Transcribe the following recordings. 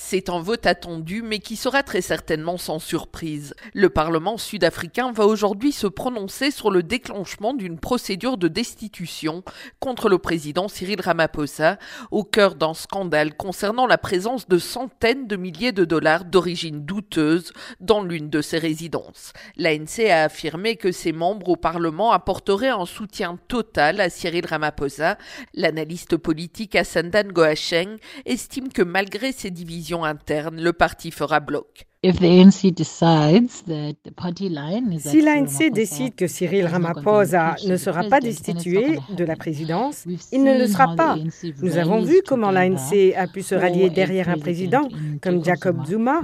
C'est un vote attendu, mais qui sera très certainement sans surprise. Le Parlement sud-africain va aujourd'hui se prononcer sur le déclenchement d'une procédure de destitution contre le président Cyril Ramaphosa, au cœur d'un scandale concernant la présence de centaines de milliers de dollars d'origine douteuse dans l'une de ses résidences. L'ANC a affirmé que ses membres au Parlement apporteraient un soutien total à Cyril Ramaphosa. L'analyste politique Assandan Goacheng estime que malgré ces divisions, interne, le parti fera bloc. Si l'ANC décide que Cyril Ramaphosa ne sera pas destitué de la présidence, il ne le sera pas. Nous avons vu comment l'ANC a pu se rallier derrière un président comme Jacob Zuma,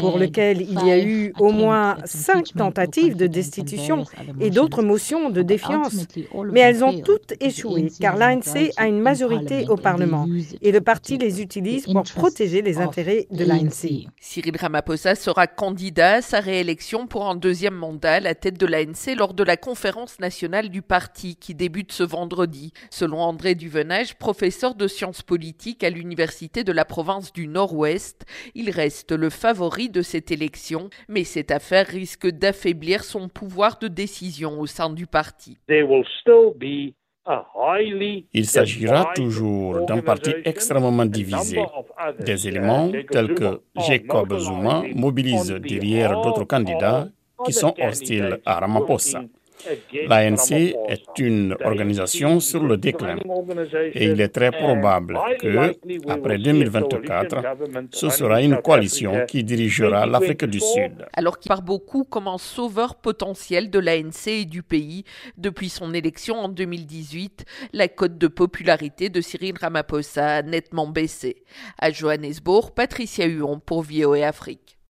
pour lequel il y a eu au moins cinq tentatives de destitution et d'autres motions de défiance. Mais elles ont toutes échoué car l'ANC a une majorité au Parlement et le parti les utilise pour protéger les intérêts de l'ANC. Cyril Ramaphosa sera candidat à sa réélection pour un deuxième mandat à la tête de l'ANC lors de la conférence nationale du parti qui débute ce vendredi. Selon André Duvenage, professeur de sciences politiques à l'université de la province du Nord-Ouest, il reste le favori de cette élection, mais cette affaire risque d'affaiblir son pouvoir de décision au sein du parti. Il s'agira toujours d'un parti extrêmement divisé. Des éléments tels que Jacob Zuma mobilisent derrière d'autres candidats qui sont hostiles à Ramaphosa. L'ANC est une organisation sur le déclin et il est très probable que, après 2024, ce sera une coalition qui dirigera l'Afrique du Sud. Alors qu'il part beaucoup comme un sauveur potentiel de l'ANC et du pays, depuis son élection en 2018, la cote de popularité de Cyril Ramaphosa a nettement baissé. À Johannesburg, Patricia Huon pour VOA Afrique.